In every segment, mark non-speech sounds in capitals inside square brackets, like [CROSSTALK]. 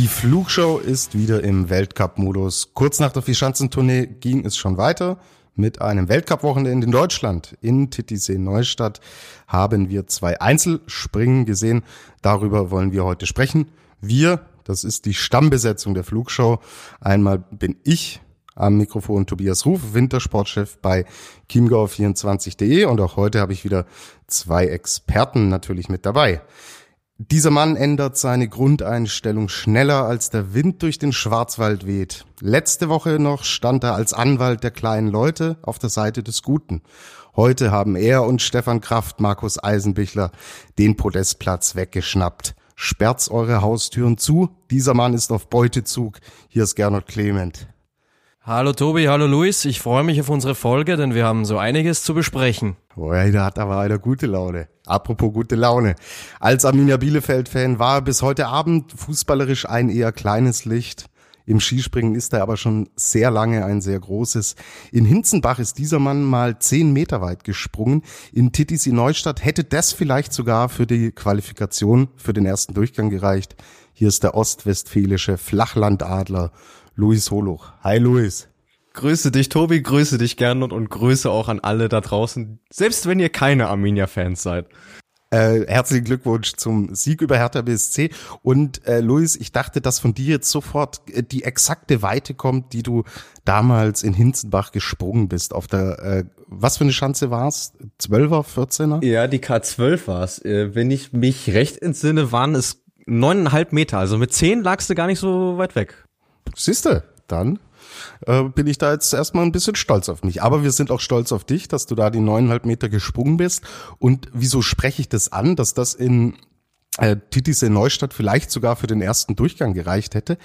Die Flugshow ist wieder im Weltcup-Modus. Kurz nach der Vierschanzentournee ging es schon weiter. Mit einem Weltcup-Wochenende in Deutschland. In Titisee Neustadt haben wir zwei Einzelspringen gesehen. Darüber wollen wir heute sprechen. Wir, das ist die Stammbesetzung der Flugshow. Einmal bin ich am Mikrofon Tobias Ruf, Wintersportchef bei chiemgau24.de und auch heute habe ich wieder zwei Experten natürlich mit dabei. Dieser Mann ändert seine Grundeinstellung schneller, als der Wind durch den Schwarzwald weht. Letzte Woche noch stand er als Anwalt der kleinen Leute auf der Seite des Guten. Heute haben er und Stefan Kraft, Markus Eisenbichler, den Podestplatz weggeschnappt. Sperrt's eure Haustüren zu. Dieser Mann ist auf Beutezug. Hier ist Gernot Clement. Hallo Tobi, hallo Luis. Ich freue mich auf unsere Folge, denn wir haben so einiges zu besprechen. Boah, da hat aber einer gute Laune. Apropos gute Laune. Als Arminia Bielefeld-Fan war bis heute Abend fußballerisch ein eher kleines Licht. Im Skispringen ist er aber schon sehr lange ein sehr großes. In Hinzenbach ist dieser Mann mal zehn Meter weit gesprungen. In Titisee Neustadt hätte das vielleicht sogar für die Qualifikation für den ersten Durchgang gereicht. Hier ist der ostwestfälische Flachlandadler Luis Holuch. Hi Luis. Grüße dich, Tobi, grüße dich Gernot und Grüße auch an alle da draußen, selbst wenn ihr keine Arminia-Fans seid. Äh, herzlichen Glückwunsch zum Sieg über Hertha BSC. Und äh, Luis, ich dachte, dass von dir jetzt sofort äh, die exakte Weite kommt, die du damals in Hinzenbach gesprungen bist. Auf der, äh, was für eine Schanze war's? 12er, 14er? Ja, die K12 war's. Äh, wenn ich mich recht entsinne, waren es neuneinhalb Meter. Also mit zehn lagst du gar nicht so weit weg. Siehste, dann äh, bin ich da jetzt erstmal ein bisschen stolz auf mich. Aber wir sind auch stolz auf dich, dass du da die neuneinhalb Meter gesprungen bist. Und wieso spreche ich das an, dass das in äh, Titis in Neustadt vielleicht sogar für den ersten Durchgang gereicht hätte?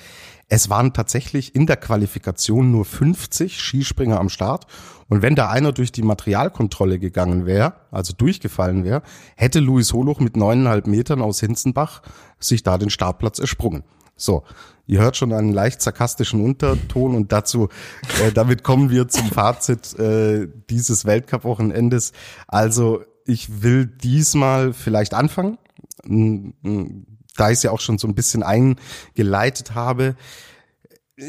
Es waren tatsächlich in der Qualifikation nur 50 Skispringer am Start. Und wenn da einer durch die Materialkontrolle gegangen wäre, also durchgefallen wäre, hätte Luis Holuch mit neuneinhalb Metern aus Hinzenbach sich da den Startplatz ersprungen. So, ihr hört schon einen leicht sarkastischen Unterton und dazu, äh, damit kommen wir zum Fazit äh, dieses Weltcup-Wochenendes. Also ich will diesmal vielleicht anfangen, da ich es ja auch schon so ein bisschen eingeleitet habe.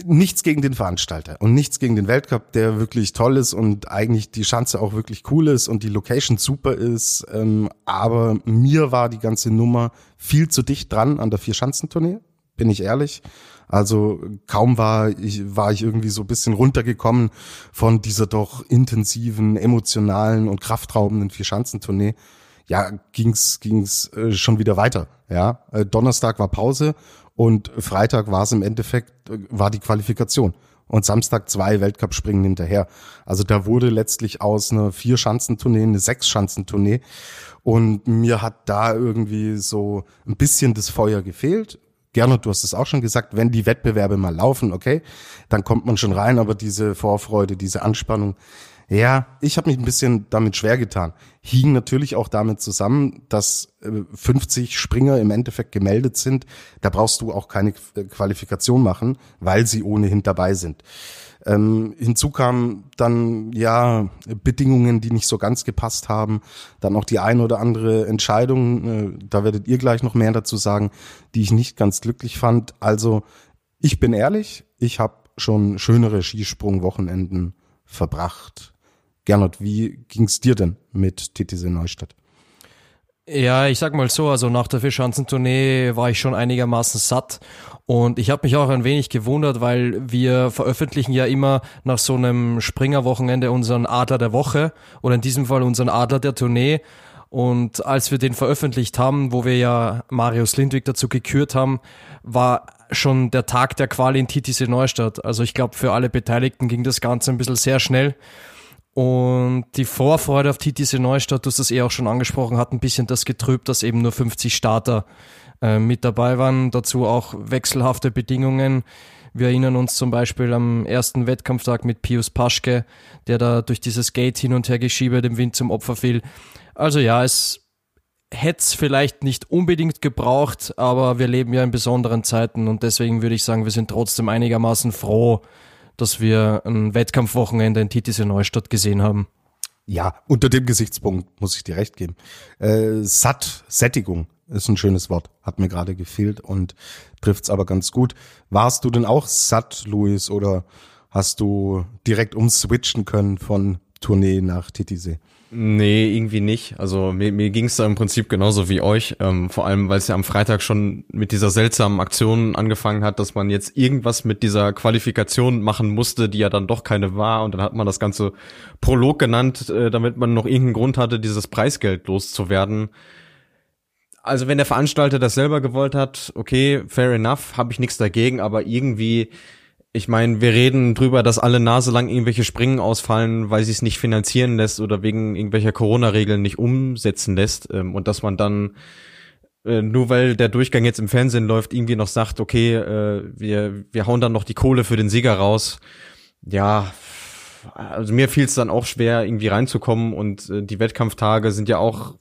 Nichts gegen den Veranstalter und nichts gegen den Weltcup, der wirklich toll ist und eigentlich die Schanze auch wirklich cool ist und die Location super ist. Ähm, aber mir war die ganze Nummer viel zu dicht dran an der Vier-Schanzentournee bin ich ehrlich. Also kaum war ich, war ich irgendwie so ein bisschen runtergekommen von dieser doch intensiven, emotionalen und kraftraubenden Vierschanzentournee. Ja, ging's ging's äh, schon wieder weiter. Ja, äh, Donnerstag war Pause und Freitag war es im Endeffekt äh, war die Qualifikation und Samstag zwei Weltcup-Springen hinterher. Also da wurde letztlich aus einer Vier-Schanzentournee eine Sechs-Schanzentournee und mir hat da irgendwie so ein bisschen das Feuer gefehlt Gernot, du hast es auch schon gesagt, wenn die Wettbewerbe mal laufen, okay, dann kommt man schon rein, aber diese Vorfreude, diese Anspannung, ja, ich habe mich ein bisschen damit schwer getan. Hing natürlich auch damit zusammen, dass 50 äh, Springer im Endeffekt gemeldet sind. Da brauchst du auch keine Qualifikation machen, weil sie ohnehin dabei sind. Ähm, hinzu kamen dann ja Bedingungen, die nicht so ganz gepasst haben. Dann auch die eine oder andere Entscheidung, äh, da werdet ihr gleich noch mehr dazu sagen, die ich nicht ganz glücklich fand. Also ich bin ehrlich, ich habe schon schönere Skisprungwochenenden verbracht. Gernot, wie ging's dir denn mit TTC Neustadt? Ja, ich sag mal so, also nach der Vierschanzentournee war ich schon einigermaßen satt und ich habe mich auch ein wenig gewundert, weil wir veröffentlichen ja immer nach so einem Springerwochenende unseren Adler der Woche oder in diesem Fall unseren Adler der Tournee und als wir den veröffentlicht haben, wo wir ja Marius Lindwig dazu gekürt haben, war schon der Tag der Quali in TTC Neustadt. Also ich glaube, für alle Beteiligten ging das Ganze ein bisschen sehr schnell. Und die Vorfreude auf TTC Neustadt, du hast das eh auch schon angesprochen, hat ein bisschen das getrübt, dass eben nur 50 Starter äh, mit dabei waren. Dazu auch wechselhafte Bedingungen. Wir erinnern uns zum Beispiel am ersten Wettkampftag mit Pius Paschke, der da durch dieses Gate hin und her geschiebe dem Wind zum Opfer fiel. Also ja, es hätte es vielleicht nicht unbedingt gebraucht, aber wir leben ja in besonderen Zeiten und deswegen würde ich sagen, wir sind trotzdem einigermaßen froh, dass wir ein Wettkampfwochenende in Titisee Neustadt gesehen haben. Ja, unter dem Gesichtspunkt muss ich dir recht geben. Äh, satt, Sättigung ist ein schönes Wort, hat mir gerade gefehlt und trifft's aber ganz gut. Warst du denn auch satt, Luis, oder hast du direkt umswitchen können von Tournee nach Titisee? Nee, irgendwie nicht. Also mir, mir ging es da im Prinzip genauso wie euch. Ähm, vor allem, weil es ja am Freitag schon mit dieser seltsamen Aktion angefangen hat, dass man jetzt irgendwas mit dieser Qualifikation machen musste, die ja dann doch keine war. Und dann hat man das Ganze Prolog genannt, äh, damit man noch irgendeinen Grund hatte, dieses Preisgeld loszuwerden. Also wenn der Veranstalter das selber gewollt hat, okay, fair enough, habe ich nichts dagegen, aber irgendwie ich meine, wir reden drüber, dass alle Nase lang irgendwelche Springen ausfallen, weil sie es nicht finanzieren lässt oder wegen irgendwelcher Corona-Regeln nicht umsetzen lässt. Ähm, und dass man dann, äh, nur weil der Durchgang jetzt im Fernsehen läuft, irgendwie noch sagt, okay, äh, wir, wir hauen dann noch die Kohle für den Sieger raus. Ja, also mir fiel es dann auch schwer, irgendwie reinzukommen und äh, die Wettkampftage sind ja auch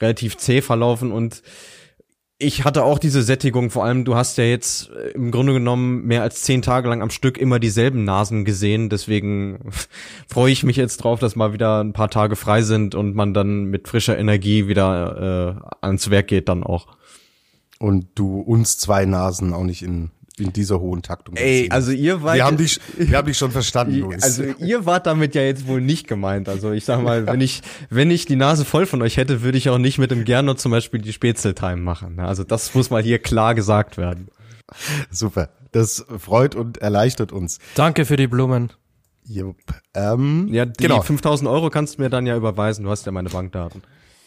relativ zäh verlaufen und ich hatte auch diese Sättigung, vor allem du hast ja jetzt äh, im Grunde genommen mehr als zehn Tage lang am Stück immer dieselben Nasen gesehen, deswegen [LAUGHS] freue ich mich jetzt drauf, dass mal wieder ein paar Tage frei sind und man dann mit frischer Energie wieder äh, ans Werk geht dann auch. Und du uns zwei Nasen auch nicht in in dieser hohen Taktung. Ey, also ihr wart. Wir haben dich, wir haben dich schon verstanden, [LAUGHS] Luis. Also ihr wart damit ja jetzt wohl nicht gemeint. Also ich sag mal, wenn ich, wenn ich die Nase voll von euch hätte, würde ich auch nicht mit dem Gernot zum Beispiel die Spätzeltime machen. Also das muss mal hier klar gesagt werden. Super. Das freut und erleichtert uns. Danke für die Blumen. Jupp. Ähm, ja, die genau. 5000 Euro kannst du mir dann ja überweisen. Du hast ja meine Bankdaten.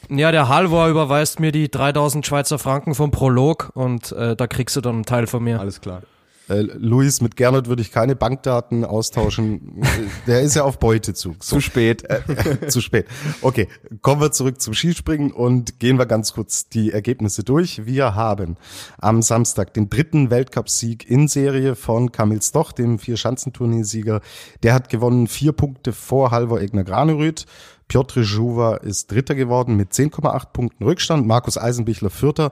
Ja, der Halvor überweist mir die 3000 Schweizer Franken vom Prolog und äh, da kriegst du dann einen Teil von mir. Alles klar. Äh, Luis, mit Gernot würde ich keine Bankdaten austauschen. [LAUGHS] Der ist ja auf Beutezug. So. Zu spät. Äh, [LAUGHS] zu spät. Okay, kommen wir zurück zum Skispringen und gehen wir ganz kurz die Ergebnisse durch. Wir haben am Samstag den dritten Weltcupsieg in Serie von Kamil Stoch, dem Vier-Schanzenturniersieger. Der hat gewonnen vier Punkte vor Halvor Egner Granerüth. Piotr Juva ist Dritter geworden mit 10,8 Punkten Rückstand. Markus Eisenbichler Vierter.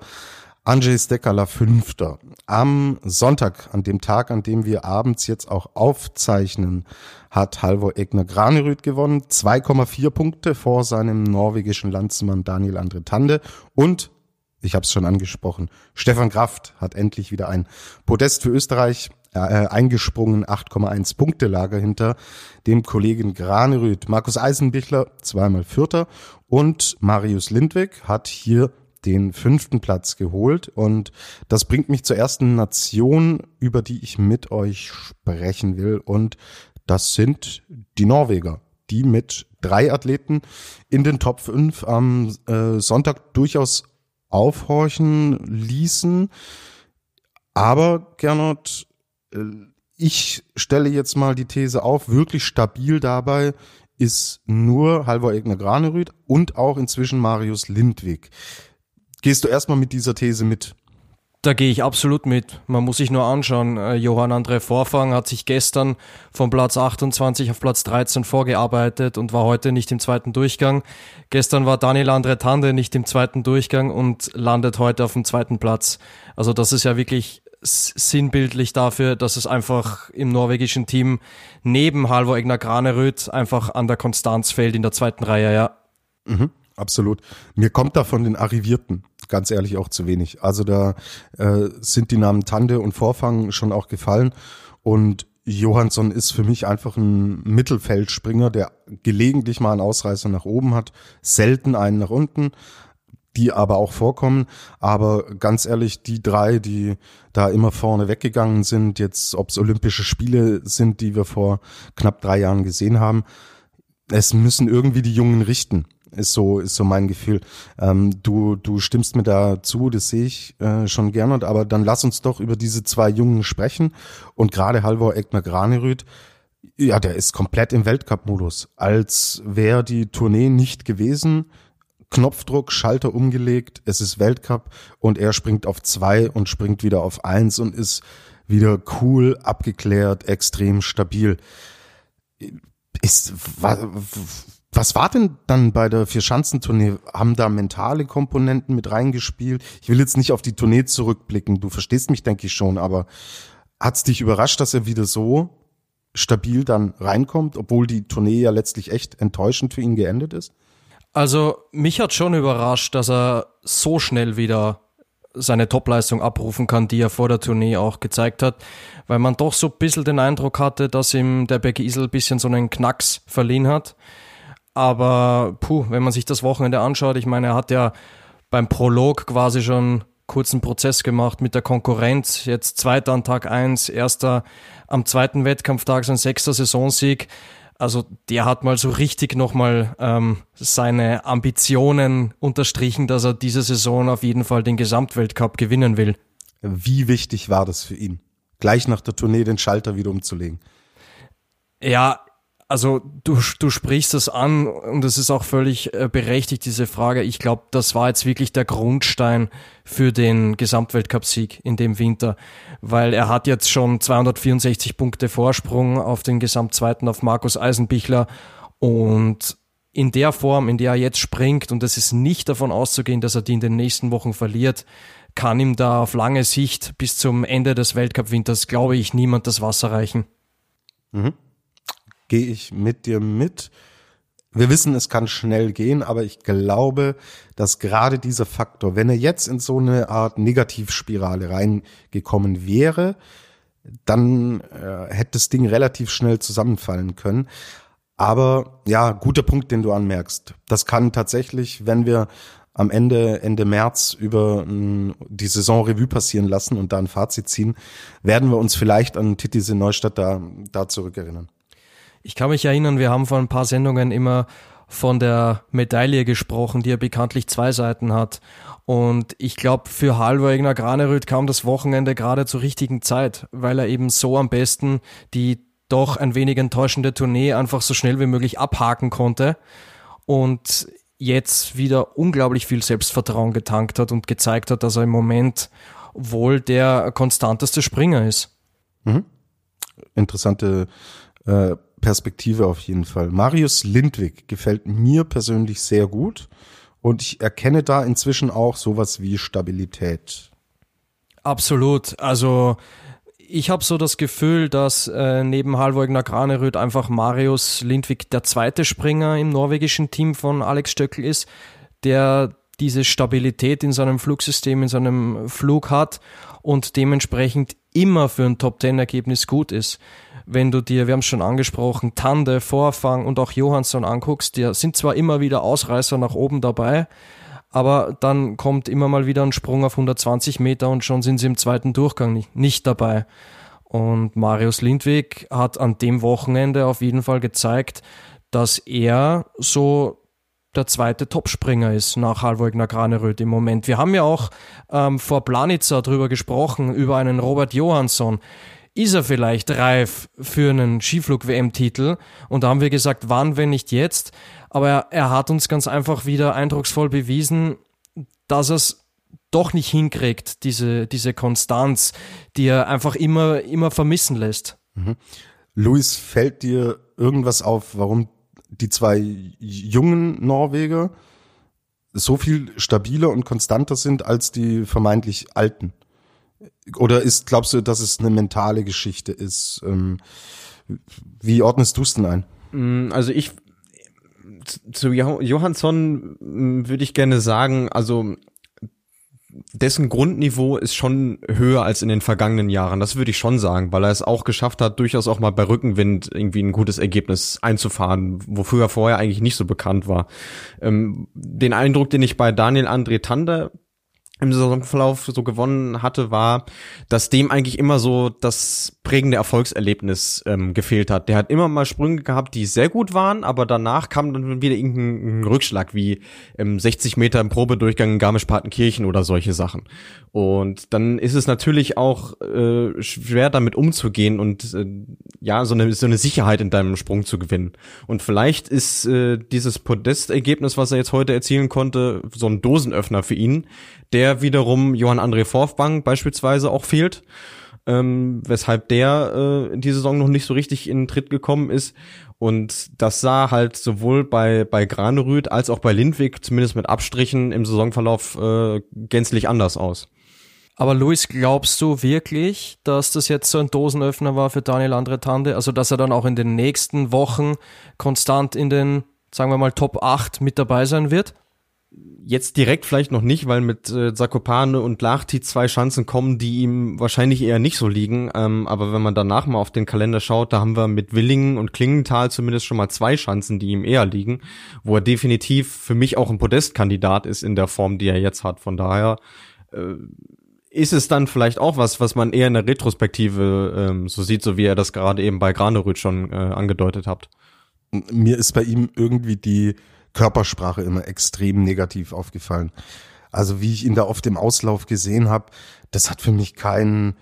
Andrzej Stekala Fünfter. Am Sonntag, an dem Tag, an dem wir abends jetzt auch aufzeichnen, hat Halvor Egner Granerüth gewonnen. 2,4 Punkte vor seinem norwegischen Landsmann Daniel Andre Tande. Und, ich habe es schon angesprochen, Stefan Kraft hat endlich wieder ein Podest für Österreich äh, eingesprungen, 8,1 Punkte Lager hinter dem Kollegen Granerüth. Markus Eisenbichler zweimal Vierter und Marius Lindwig hat hier den fünften Platz geholt und das bringt mich zur ersten Nation, über die ich mit euch sprechen will und das sind die Norweger, die mit drei Athleten in den Top 5 am äh, Sonntag durchaus aufhorchen ließen. Aber Gernot, äh, ich stelle jetzt mal die These auf, wirklich stabil dabei ist nur Halvor Egner Granerüth und auch inzwischen Marius Lindwig. Gehst du erstmal mit dieser These mit? Da gehe ich absolut mit. Man muss sich nur anschauen. Äh, Johann André Vorfang hat sich gestern von Platz 28 auf Platz 13 vorgearbeitet und war heute nicht im zweiten Durchgang. Gestern war Daniel André Tande nicht im zweiten Durchgang und landet heute auf dem zweiten Platz. Also das ist ja wirklich sinnbildlich dafür, dass es einfach im norwegischen Team neben Halvor Egner Graneröd einfach an der Konstanz fällt in der zweiten Reihe, ja. Mhm, absolut. Mir kommt da von den Arrivierten ganz ehrlich auch zu wenig. Also da äh, sind die Namen Tande und Vorfang schon auch gefallen und Johansson ist für mich einfach ein Mittelfeldspringer, der gelegentlich mal einen Ausreißer nach oben hat, selten einen nach unten die aber auch vorkommen. Aber ganz ehrlich, die drei, die da immer vorne weggegangen sind, jetzt ob es Olympische Spiele sind, die wir vor knapp drei Jahren gesehen haben, es müssen irgendwie die Jungen richten. Ist so, ist so mein Gefühl. Ähm, du, du stimmst mir da zu, das sehe ich äh, schon gerne. Aber dann lass uns doch über diese zwei Jungen sprechen. Und gerade Halvor Egner Granerüth, ja, der ist komplett im Weltcup-Modus. Als wäre die Tournee nicht gewesen, Knopfdruck, Schalter umgelegt, es ist Weltcup und er springt auf zwei und springt wieder auf eins und ist wieder cool, abgeklärt, extrem stabil. Ist, was, was war denn dann bei der Vierschanzentournee? Haben da mentale Komponenten mit reingespielt? Ich will jetzt nicht auf die Tournee zurückblicken. Du verstehst mich, denke ich schon, aber hat's dich überrascht, dass er wieder so stabil dann reinkommt, obwohl die Tournee ja letztlich echt enttäuschend für ihn geendet ist? Also mich hat schon überrascht, dass er so schnell wieder seine Topleistung abrufen kann, die er vor der Tournee auch gezeigt hat, weil man doch so ein bisschen den Eindruck hatte, dass ihm der Becky Isel ein bisschen so einen Knacks verliehen hat. Aber puh, wenn man sich das Wochenende anschaut, ich meine, er hat ja beim Prolog quasi schon kurzen Prozess gemacht mit der Konkurrenz. Jetzt zweiter an Tag eins, erster am zweiten Wettkampftag, sein sechster Saisonsieg. Also der hat mal so richtig nochmal ähm, seine Ambitionen unterstrichen, dass er diese Saison auf jeden Fall den Gesamtweltcup gewinnen will. Wie wichtig war das für ihn, gleich nach der Tournee den Schalter wieder umzulegen? Ja, also du, du sprichst das an und es ist auch völlig äh, berechtigt, diese Frage. Ich glaube, das war jetzt wirklich der Grundstein für den Gesamtweltcup-Sieg in dem Winter, weil er hat jetzt schon 264 Punkte Vorsprung auf den Gesamtzweiten auf Markus Eisenbichler und in der Form, in der er jetzt springt und es ist nicht davon auszugehen, dass er die in den nächsten Wochen verliert, kann ihm da auf lange Sicht bis zum Ende des Weltcup-Winters, glaube ich, niemand das Wasser reichen. Mhm gehe ich mit dir mit. Wir wissen, es kann schnell gehen, aber ich glaube, dass gerade dieser Faktor, wenn er jetzt in so eine Art Negativspirale reingekommen wäre, dann äh, hätte das Ding relativ schnell zusammenfallen können. Aber ja, guter Punkt, den du anmerkst. Das kann tatsächlich, wenn wir am Ende, Ende März über mh, mm, die Saison Revue passieren lassen und da ein Fazit ziehen, werden wir uns vielleicht an Titis in Neustadt da, da zurückerinnern. Ich kann mich erinnern, wir haben vor ein paar Sendungen immer von der Medaille gesprochen, die ja bekanntlich zwei Seiten hat. Und ich glaube, für Halvor Granerüth kam das Wochenende gerade zur richtigen Zeit, weil er eben so am besten die doch ein wenig enttäuschende Tournee einfach so schnell wie möglich abhaken konnte und jetzt wieder unglaublich viel Selbstvertrauen getankt hat und gezeigt hat, dass er im Moment wohl der konstanteste Springer ist. Mhm. Interessante äh, Perspektive auf jeden Fall. Marius Lindwig gefällt mir persönlich sehr gut und ich erkenne da inzwischen auch sowas wie Stabilität. Absolut. Also ich habe so das Gefühl, dass äh, neben Halvor Graneröd einfach Marius Lindwig der zweite Springer im norwegischen Team von Alex Stöckel ist, der diese Stabilität in seinem Flugsystem, in seinem Flug hat und dementsprechend immer für ein Top-10-Ergebnis gut ist wenn du dir, wir haben es schon angesprochen, Tande, Vorfang und auch Johansson anguckst, die sind zwar immer wieder Ausreißer nach oben dabei, aber dann kommt immer mal wieder ein Sprung auf 120 Meter und schon sind sie im zweiten Durchgang nicht, nicht dabei. Und Marius Lindwig hat an dem Wochenende auf jeden Fall gezeigt, dass er so der zweite Topspringer ist nach Halvor Graneröd im Moment. Wir haben ja auch ähm, vor Planitzer drüber gesprochen, über einen Robert Johansson ist er vielleicht reif für einen Skiflug-WM-Titel? Und da haben wir gesagt, wann, wenn nicht jetzt? Aber er, er hat uns ganz einfach wieder eindrucksvoll bewiesen, dass er es doch nicht hinkriegt, diese, diese Konstanz, die er einfach immer, immer vermissen lässt. Mhm. Luis, fällt dir irgendwas auf, warum die zwei jungen Norweger so viel stabiler und konstanter sind als die vermeintlich alten? Oder ist, glaubst du, dass es eine mentale Geschichte ist? Ähm, wie ordnest du es denn ein? Mm, also ich zu Johansson mm, würde ich gerne sagen, also dessen Grundniveau ist schon höher als in den vergangenen Jahren. Das würde ich schon sagen, weil er es auch geschafft hat, durchaus auch mal bei Rückenwind irgendwie ein gutes Ergebnis einzufahren, wofür er vorher eigentlich nicht so bekannt war. Ähm, den Eindruck, den ich bei Daniel André Tander im Saisonverlauf so gewonnen hatte, war, dass dem eigentlich immer so das prägende Erfolgserlebnis ähm, gefehlt hat. Der hat immer mal Sprünge gehabt, die sehr gut waren, aber danach kam dann wieder irgendein Rückschlag, wie ähm, 60 Meter im Probedurchgang in Garmisch-Partenkirchen oder solche Sachen. Und dann ist es natürlich auch äh, schwer, damit umzugehen und äh, ja, so eine, so eine Sicherheit in deinem Sprung zu gewinnen. Und vielleicht ist äh, dieses Podestergebnis, was er jetzt heute erzielen konnte, so ein Dosenöffner für ihn, der wiederum Johann André Forfbank beispielsweise auch fehlt. ähm, weshalb der äh, die Saison noch nicht so richtig in den Tritt gekommen ist. Und das sah halt sowohl bei, bei Granerüth als auch bei Lindwig, zumindest mit Abstrichen im Saisonverlauf, äh, gänzlich anders aus. Aber Luis, glaubst du wirklich, dass das jetzt so ein Dosenöffner war für Daniel Andretande? Also, dass er dann auch in den nächsten Wochen konstant in den, sagen wir mal, Top 8 mit dabei sein wird? Jetzt direkt vielleicht noch nicht, weil mit äh, Zakopane und Lachti zwei Chancen kommen, die ihm wahrscheinlich eher nicht so liegen. Ähm, aber wenn man danach mal auf den Kalender schaut, da haben wir mit Willingen und Klingenthal zumindest schon mal zwei Chancen, die ihm eher liegen, wo er definitiv für mich auch ein Podestkandidat ist in der Form, die er jetzt hat. Von daher äh, ist es dann vielleicht auch was, was man eher in der Retrospektive ähm, so sieht, so wie er das gerade eben bei Granerüth schon äh, angedeutet hat. Mir ist bei ihm irgendwie die Körpersprache immer extrem negativ aufgefallen. Also wie ich ihn da oft im Auslauf gesehen habe, das hat für mich keinen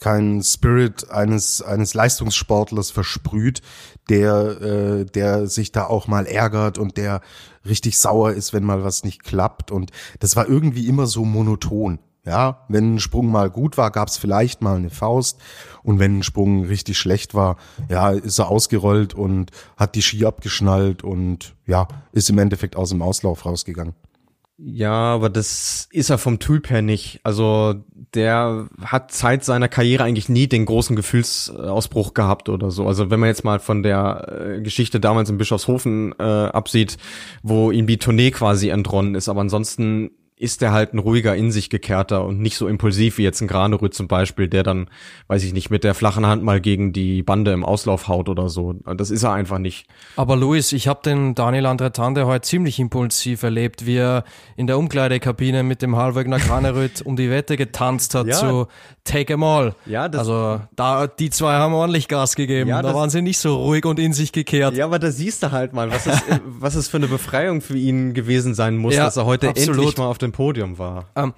kein Spirit eines eines Leistungssportlers versprüht, der äh, der sich da auch mal ärgert und der richtig sauer ist, wenn mal was nicht klappt und das war irgendwie immer so monoton. Ja, wenn ein Sprung mal gut war, gab es vielleicht mal eine Faust. Und wenn ein Sprung richtig schlecht war, ja, ist er ausgerollt und hat die Ski abgeschnallt und ja, ist im Endeffekt aus dem Auslauf rausgegangen. Ja, aber das ist er vom Typ her nicht. Also der hat seit seiner Karriere eigentlich nie den großen Gefühlsausbruch gehabt oder so. Also wenn man jetzt mal von der äh, Geschichte damals in Bischofshofen äh, absieht, wo ihm die Tournee quasi entronnen ist, aber ansonsten ist er halt ein ruhiger, in sich gekehrter und nicht so impulsiv wie jetzt ein Granerüt zum Beispiel, der dann, weiß ich nicht, mit der flachen Hand mal gegen die Bande im Auslauf haut oder so. Das ist er einfach nicht. Aber Luis, ich habe den Daniel Andretande heute ziemlich impulsiv erlebt, wie er in der Umkleidekabine mit dem Halvögner Granerüt [LAUGHS] um die Wette getanzt hat ja. zu Take em all. Ja, das also da die zwei haben ordentlich Gas gegeben. Ja, da waren sie nicht so ruhig und in sich gekehrt. Ja, aber da siehst du halt mal, was es, [LAUGHS] was es für eine Befreiung für ihn gewesen sein muss, ja, dass er heute absolut. endlich mal auf dem dem Podium war. Ähm,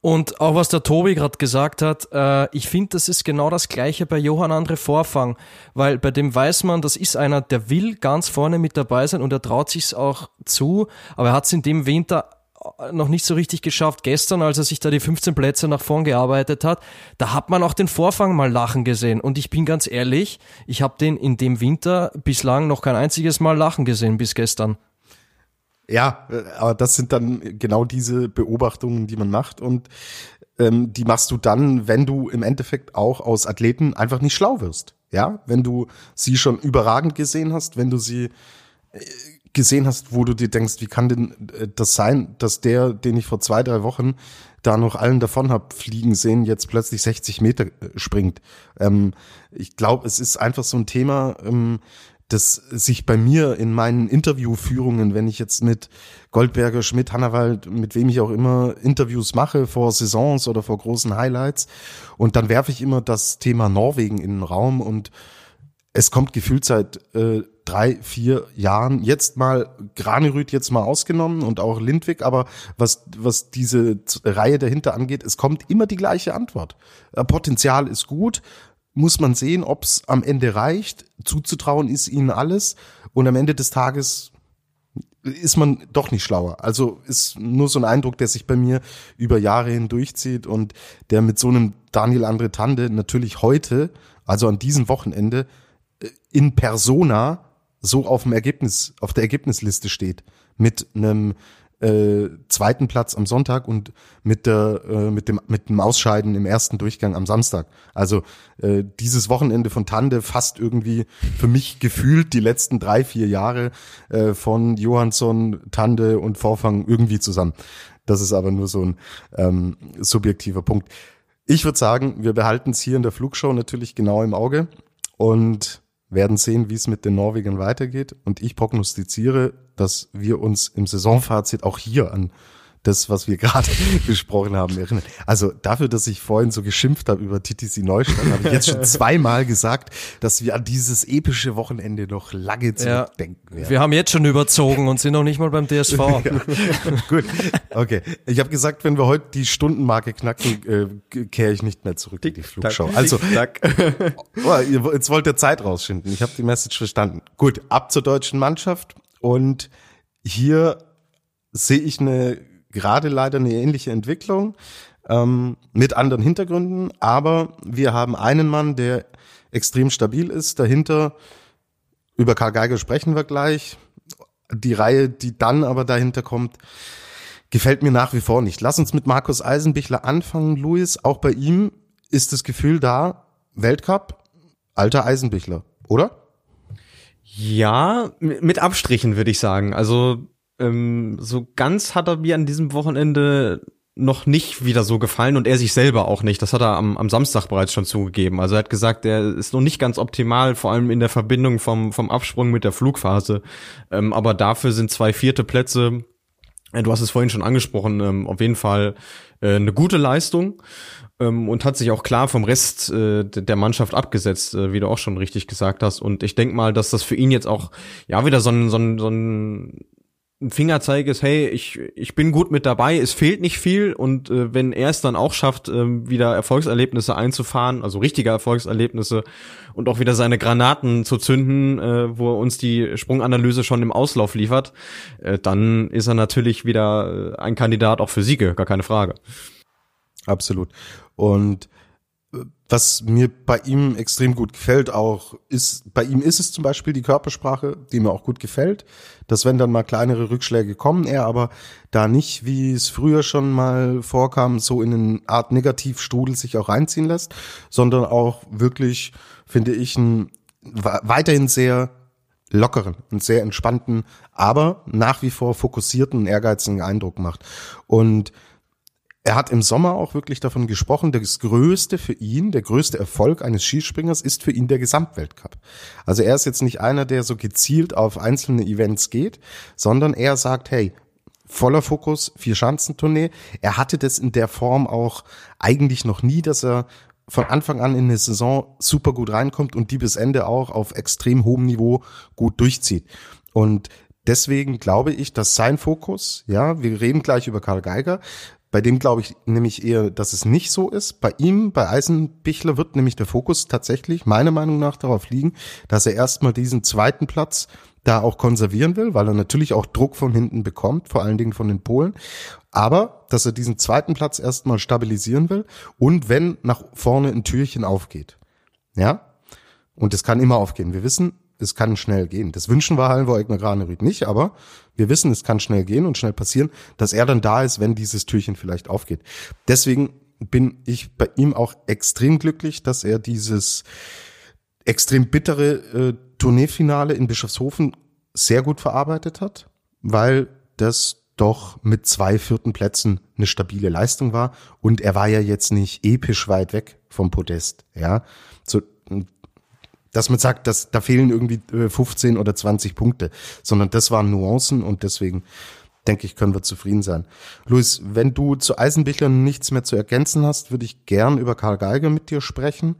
und auch was der Tobi gerade gesagt hat, äh, ich finde, das ist genau das gleiche bei Johann Andre Vorfang, weil bei dem weiß man, das ist einer, der will ganz vorne mit dabei sein und er traut sich's auch zu, aber er hat es in dem Winter noch nicht so richtig geschafft. Gestern, als er sich da die 15 Plätze nach vorn gearbeitet hat, da hat man auch den Vorfang mal lachen gesehen. Und ich bin ganz ehrlich, ich habe den in dem Winter bislang noch kein einziges Mal lachen gesehen bis gestern. Ja, äh, aber das sind dann genau diese Beobachtungen, die man macht und ähm, die machst du dann, wenn du im Endeffekt auch aus Athleten einfach nicht schlau wirst. Ja, wenn du sie schon überragend gesehen hast, wenn du sie äh, gesehen hast, wo du dir denkst, wie kann denn äh, das sein, dass der, den ich vor zwei, drei Wochen da noch allen davon hab fliegen sehen, jetzt plötzlich 60 Meter springt. Ähm, ich glaube, es ist einfach so ein Thema, ähm, das sich bei mir in meinen Interviewführungen, wenn ich jetzt mit Goldberger, Schmidt, Hannawald, mit wem ich auch immer Interviews mache vor Saisons oder vor großen Highlights und dann werfe ich immer das Thema Norwegen in den Raum und es kommt gefühlt seit äh, drei, vier Jahren jetzt mal Granerüth jetzt mal ausgenommen und auch Lindwig, aber was, was diese Reihe dahinter angeht, es kommt immer die gleiche Antwort. Äh, Potenzial ist gut, muss man sehen, ob es am Ende reicht. Zuzutrauen ist ihnen alles. Und am Ende des Tages ist man doch nicht schlauer. Also ist nur so ein Eindruck, der sich bei mir über Jahre hindurchzieht und der mit so einem Daniel Andre Tande natürlich heute, also an diesem Wochenende, äh, in Persona so auf dem Ergebnis, auf der Ergebnisliste steht. Mit einem äh, zweiten Platz am Sonntag und mit der äh, mit dem mit dem Ausscheiden im ersten Durchgang am Samstag. Also äh, dieses Wochenende von Tande fast irgendwie für mich gefühlt die letzten drei vier Jahre äh, von Johansson, Tande und Vorfang irgendwie zusammen. Das ist aber nur so ein ähm, subjektiver Punkt. Ich würde sagen, wir behalten es hier in der Flugshow natürlich genau im Auge und werden sehen, wie es mit den Norwegern weitergeht. Und ich prognostiziere, dass wir uns im Saisonfazit auch hier an das, was wir [LAUGHS] gerade besprochen haben, erinnern. Also dafür, dass ich vorhin so geschimpft habe über TTC Neustadt, habe ich jetzt schon [LAUGHS] zweimal gesagt, dass wir an dieses epische Wochenende noch lange zurückdenken ja. Wir haben jetzt schon überzogen und sind noch nicht mal beim DSV. [LAUGHS] ja. Gut, okay. Ich habe gesagt, wenn wir heute die Stundenmarke knacken, äh, kehre ich nicht mehr zurück Tick, in die Flugschau. Tack, also, oh, jetzt wollt ihr Zeit rausschinden. Ich habe die Message verstanden. Gut, ab zur deutschen Mannschaft und hier sehe ich eine gerade leider eine ähnliche Entwicklung. ähm, mit anderen Hintergründen, aber wir haben einen Mann, der extrem stabil ist. Dahinter, über Karl Geiger sprechen wir gleich. Die Reihe, die dann aber dahinter kommt, gefällt mir nach wie vor nicht. Lass uns mit Markus Eisenbichler anfangen, Luis. Auch bei ihm ist das Gefühl da, Weltcup, alter Eisenbichler, oder? Ja, mit Abstrichen würde ich sagen. Also ähm, so ganz hat er mir an diesem Wochenende noch nicht wieder so gefallen und er sich selber auch nicht. Das hat er am, am Samstag bereits schon zugegeben. Also er hat gesagt, er ist noch nicht ganz optimal, vor allem in der Verbindung vom, vom Absprung mit der Flugphase. Ähm, aber dafür sind zwei vierte Plätze, du hast es vorhin schon angesprochen, ähm, auf jeden Fall äh, eine gute Leistung ähm, und hat sich auch klar vom Rest äh, der Mannschaft abgesetzt, äh, wie du auch schon richtig gesagt hast. Und ich denke mal, dass das für ihn jetzt auch ja wieder so ein, so ein, so ein Fingerzeig ist, hey, ich, ich bin gut mit dabei, es fehlt nicht viel und äh, wenn er es dann auch schafft, äh, wieder Erfolgserlebnisse einzufahren, also richtige Erfolgserlebnisse und auch wieder seine Granaten zu zünden, äh, wo er uns die Sprunganalyse schon im Auslauf liefert, äh, dann ist er natürlich wieder äh, ein Kandidat auch für Siege, gar keine Frage. Absolut. Und was mir bei ihm extrem gut gefällt, auch ist, bei ihm ist es zum Beispiel die Körpersprache, die mir auch gut gefällt, dass wenn dann mal kleinere Rückschläge kommen, er aber da nicht, wie es früher schon mal vorkam, so in eine Art Negativstrudel sich auch reinziehen lässt, sondern auch wirklich, finde ich, einen weiterhin sehr lockeren und sehr entspannten, aber nach wie vor fokussierten, ehrgeizigen Eindruck macht. Und er hat im Sommer auch wirklich davon gesprochen, das Größte für ihn, der größte Erfolg eines Skispringers ist für ihn der Gesamtweltcup. Also er ist jetzt nicht einer, der so gezielt auf einzelne Events geht, sondern er sagt, hey, voller Fokus, vier Schanzentournee. Er hatte das in der Form auch eigentlich noch nie, dass er von Anfang an in eine Saison super gut reinkommt und die bis Ende auch auf extrem hohem Niveau gut durchzieht. Und deswegen glaube ich, dass sein Fokus, ja, wir reden gleich über Karl Geiger, bei dem glaube ich nämlich eher, dass es nicht so ist. Bei ihm, bei Eisenbichler wird nämlich der Fokus tatsächlich meiner Meinung nach darauf liegen, dass er erstmal diesen zweiten Platz da auch konservieren will, weil er natürlich auch Druck von hinten bekommt, vor allen Dingen von den Polen. Aber, dass er diesen zweiten Platz erstmal stabilisieren will und wenn nach vorne ein Türchen aufgeht. Ja? Und es kann immer aufgehen. Wir wissen, es kann schnell gehen. Das wünschen wir Hallenvor Egner Granerüth nicht, aber wir wissen, es kann schnell gehen und schnell passieren, dass er dann da ist, wenn dieses Türchen vielleicht aufgeht. Deswegen bin ich bei ihm auch extrem glücklich, dass er dieses extrem bittere äh, Tourneefinale in Bischofshofen sehr gut verarbeitet hat, weil das doch mit zwei vierten Plätzen eine stabile Leistung war und er war ja jetzt nicht episch weit weg vom Podest, ja. So, dass man sagt, dass da fehlen irgendwie 15 äh, oder 20 Punkte, sondern das waren Nuancen und deswegen denke ich, können wir zufrieden sein. Luis, wenn du zu Eisenbichler nichts mehr zu ergänzen hast, würde ich gern über Karl Geiger mit dir sprechen,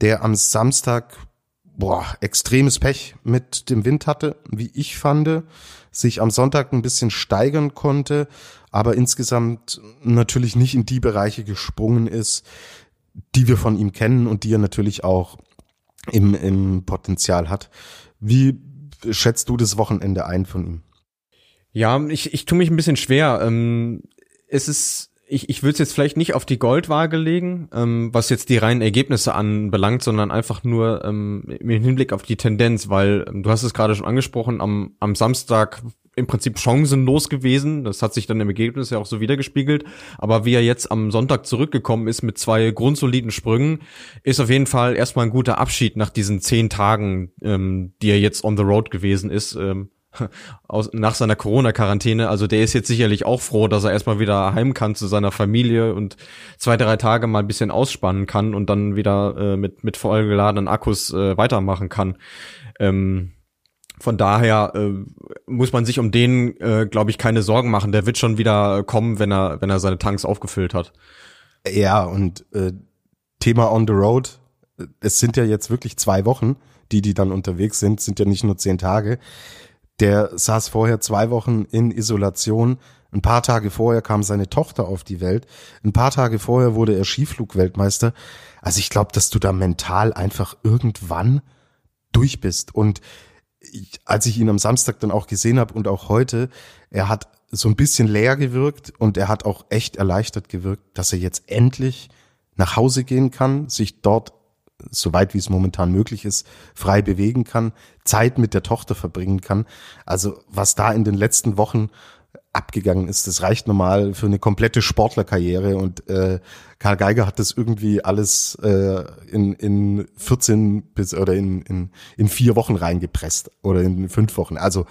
der am Samstag boah, extremes Pech mit dem Wind hatte, wie ich fand, sich am Sonntag ein bisschen steigern konnte, aber insgesamt natürlich nicht in die Bereiche gesprungen ist, die wir von ihm kennen und die er natürlich auch im, im Potenzial hat. Wie schätzt du das Wochenende ein von ihm? Ja, ich, ich tue mich ein bisschen schwer. Ähm, es ist, ich, ich würde es jetzt vielleicht nicht auf die Goldwaage legen, ähm, was jetzt die reinen Ergebnisse anbelangt, sondern einfach nur ähm, im Hinblick auf die Tendenz, weil ähm, du hast es gerade schon angesprochen, am, am Samstag im Prinzip chancenlos gewesen. Das hat sich dann im Ergebnis ja auch so wiedergespiegelt. Aber wie er jetzt am Sonntag zurückgekommen ist mit zwei grundsoliden Sprüngen, ist auf jeden Fall erstmal ein guter Abschied nach diesen zehn Tagen, ähm, die er jetzt on the road gewesen ist. Ähm, [LAUGHS] aus, nach seiner Corona-Quarantäne. Also der ist jetzt sicherlich auch froh, dass er erstmal wieder heim kann zu seiner Familie und zwei, drei Tage mal ein bisschen ausspannen kann und dann wieder äh, mit, mit vollgeladenen Akkus äh, weitermachen kann. Ähm, von daher äh, muss man sich um den, äh, glaube ich, keine Sorgen machen. Der wird schon wieder kommen, wenn er, wenn er seine Tanks aufgefüllt hat. Ja, und äh, Thema on the road. Es sind ja jetzt wirklich zwei Wochen, die die dann unterwegs sind, sind ja nicht nur zehn Tage. Der saß vorher zwei Wochen in Isolation. Ein paar Tage vorher kam seine Tochter auf die Welt. Ein paar Tage vorher wurde er Skiflugweltmeister. Also ich glaube, dass du da mental einfach irgendwann durch bist. Und ich, als ich ihn am Samstag dann auch gesehen habe und auch heute, er hat so ein bisschen leer gewirkt und er hat auch echt erleichtert gewirkt, dass er jetzt endlich nach Hause gehen kann, sich dort soweit wie es momentan möglich ist, frei bewegen kann, Zeit mit der Tochter verbringen kann. Also was da in den letzten Wochen abgegangen ist, das reicht normal für eine komplette Sportlerkarriere und äh, Karl Geiger hat das irgendwie alles äh, in, in 14 bis oder in, in, in vier Wochen reingepresst oder in fünf Wochen. Also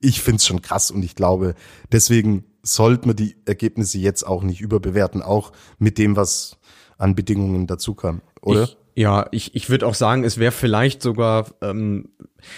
ich find's schon krass und ich glaube, deswegen sollte man die Ergebnisse jetzt auch nicht überbewerten, auch mit dem, was an Bedingungen dazu kam, oder? Ich ja, ich, ich würde auch sagen, es wäre vielleicht sogar, ähm,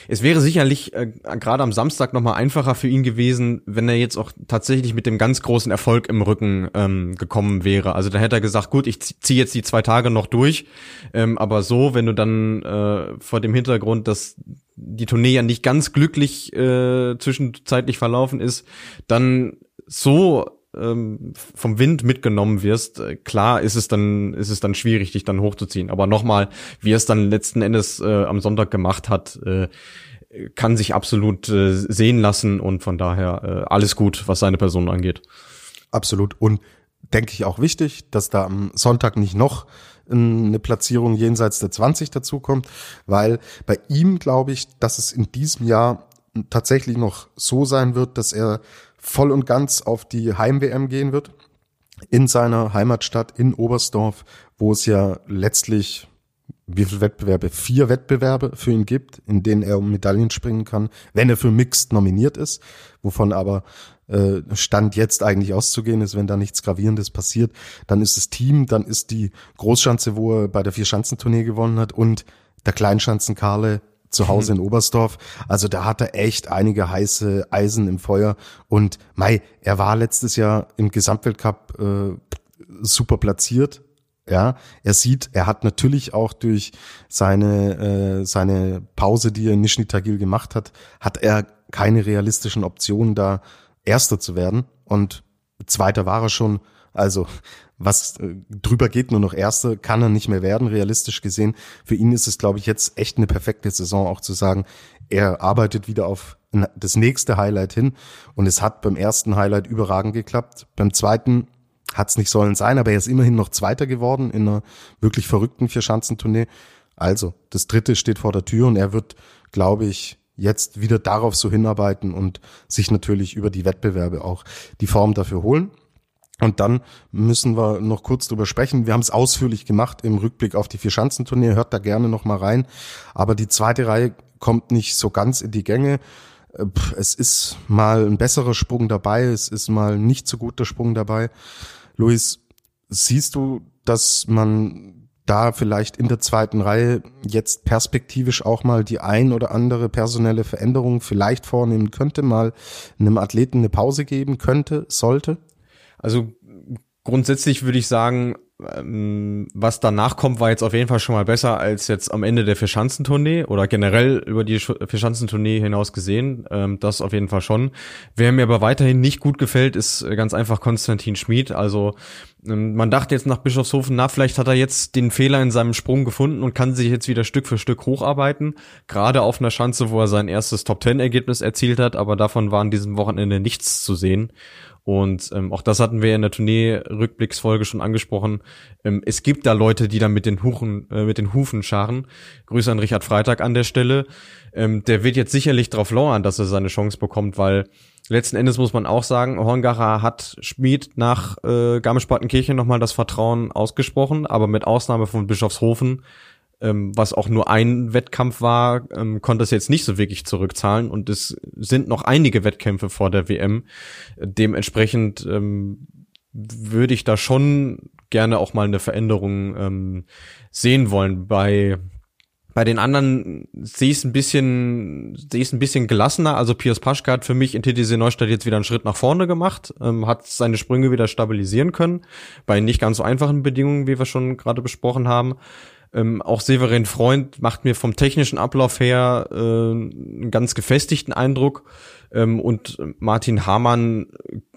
es wäre sicherlich äh, gerade am Samstag nochmal einfacher für ihn gewesen, wenn er jetzt auch tatsächlich mit dem ganz großen Erfolg im Rücken ähm, gekommen wäre. Also da hätte er gesagt, gut, ich ziehe jetzt die zwei Tage noch durch, ähm, aber so, wenn du dann äh, vor dem Hintergrund, dass die Tournee ja nicht ganz glücklich äh, zwischenzeitlich verlaufen ist, dann so ähm, vom Wind mitgenommen wirst, äh, klar ist es dann ist es dann schwierig, dich dann hochzuziehen. Aber nochmal, wie er es dann letzten Endes äh, am Sonntag gemacht hat, äh, kann sich absolut äh, sehen lassen und von daher äh, alles gut, was seine Person angeht. Absolut und denke ich auch wichtig, dass da am Sonntag nicht noch eine Platzierung jenseits der 20 dazukommt, weil bei ihm glaube ich, dass es in diesem Jahr tatsächlich noch so sein wird, dass er voll und ganz auf die Heim-WM gehen wird in seiner Heimatstadt in Oberstdorf, wo es ja letztlich wie viele Wettbewerbe? Vier Wettbewerbe für ihn gibt, in denen er um Medaillen springen kann, wenn er für Mixed nominiert ist, wovon aber äh, Stand jetzt eigentlich auszugehen ist, wenn da nichts Gravierendes passiert, dann ist das Team, dann ist die Großschanze, wo er bei der Vierschanzentournee gewonnen hat und der Kleinschanzenkarle zu Hause in Oberstdorf. Also da hat er echt einige heiße Eisen im Feuer. Und Mai, er war letztes Jahr im Gesamtweltcup äh, super platziert. Ja, er sieht, er hat natürlich auch durch seine äh, seine Pause, die er in Nizhny Tagil gemacht hat, hat er keine realistischen Optionen, da Erster zu werden. Und Zweiter war er schon. Also was äh, drüber geht, nur noch Erste, kann er nicht mehr werden, realistisch gesehen. Für ihn ist es, glaube ich, jetzt echt eine perfekte Saison, auch zu sagen, er arbeitet wieder auf das nächste Highlight hin. Und es hat beim ersten Highlight überragend geklappt. Beim zweiten hat es nicht sollen sein, aber er ist immerhin noch Zweiter geworden in einer wirklich verrückten Vierschanzentournee. Also, das dritte steht vor der Tür und er wird, glaube ich, jetzt wieder darauf so hinarbeiten und sich natürlich über die Wettbewerbe auch die Form dafür holen. Und dann müssen wir noch kurz drüber sprechen. Wir haben es ausführlich gemacht im Rückblick auf die Vierschanzenturnier. Hört da gerne noch mal rein. Aber die zweite Reihe kommt nicht so ganz in die Gänge. Äh, es ist mal ein besserer Sprung dabei. Es ist mal nicht so guter Sprung dabei. Luis, siehst du, dass man da vielleicht in der zweiten Reihe jetzt perspektivisch auch mal die ein oder andere personelle Veränderung vielleicht vornehmen könnte, mal einem Athleten eine Pause geben könnte, sollte? Also grundsätzlich würde ich sagen, ähm, was danach kommt, war jetzt auf jeden Fall schon mal besser als jetzt am Ende der Vierschanzentournee oder generell über die Vierschanzentournee hinaus gesehen. Ähm, das auf jeden Fall schon. Wer mir aber weiterhin nicht gut gefällt, ist ganz einfach Konstantin Schmid. Also ähm, man dachte jetzt nach Bischofshofen, na, vielleicht hat er jetzt den Fehler in seinem Sprung gefunden und kann sich jetzt wieder Stück für Stück hocharbeiten. Gerade auf einer Schanze, wo er sein erstes Top-Ten-Ergebnis erzielt hat, aber davon war an diesem Wochenende nichts zu sehen. Und ähm, auch das hatten wir in der Tournee-Rückblicksfolge schon angesprochen. Ähm, es gibt da Leute, die da mit den Huchen, äh, mit den Hufen scharen. Grüße an Richard Freitag an der Stelle. Ähm, der wird jetzt sicherlich drauf lauern, dass er seine Chance bekommt, weil letzten Endes muss man auch sagen, Horngacher hat Schmied nach äh, Garmisch-Partenkirchen nochmal das Vertrauen ausgesprochen, aber mit Ausnahme von Bischofshofen ähm, was auch nur ein Wettkampf war, ähm, konnte es jetzt nicht so wirklich zurückzahlen und es sind noch einige Wettkämpfe vor der WM. Dementsprechend ähm, würde ich da schon gerne auch mal eine Veränderung ähm, sehen wollen. Bei bei den anderen sehe ich es ein bisschen, sehe ich es ein bisschen gelassener. Also Piers Paschke hat für mich in TTC Neustadt jetzt wieder einen Schritt nach vorne gemacht, ähm, hat seine Sprünge wieder stabilisieren können, bei nicht ganz so einfachen Bedingungen, wie wir schon gerade besprochen haben. Ähm, auch Severin Freund macht mir vom technischen Ablauf her äh, einen ganz gefestigten Eindruck. Ähm, und Martin Hamann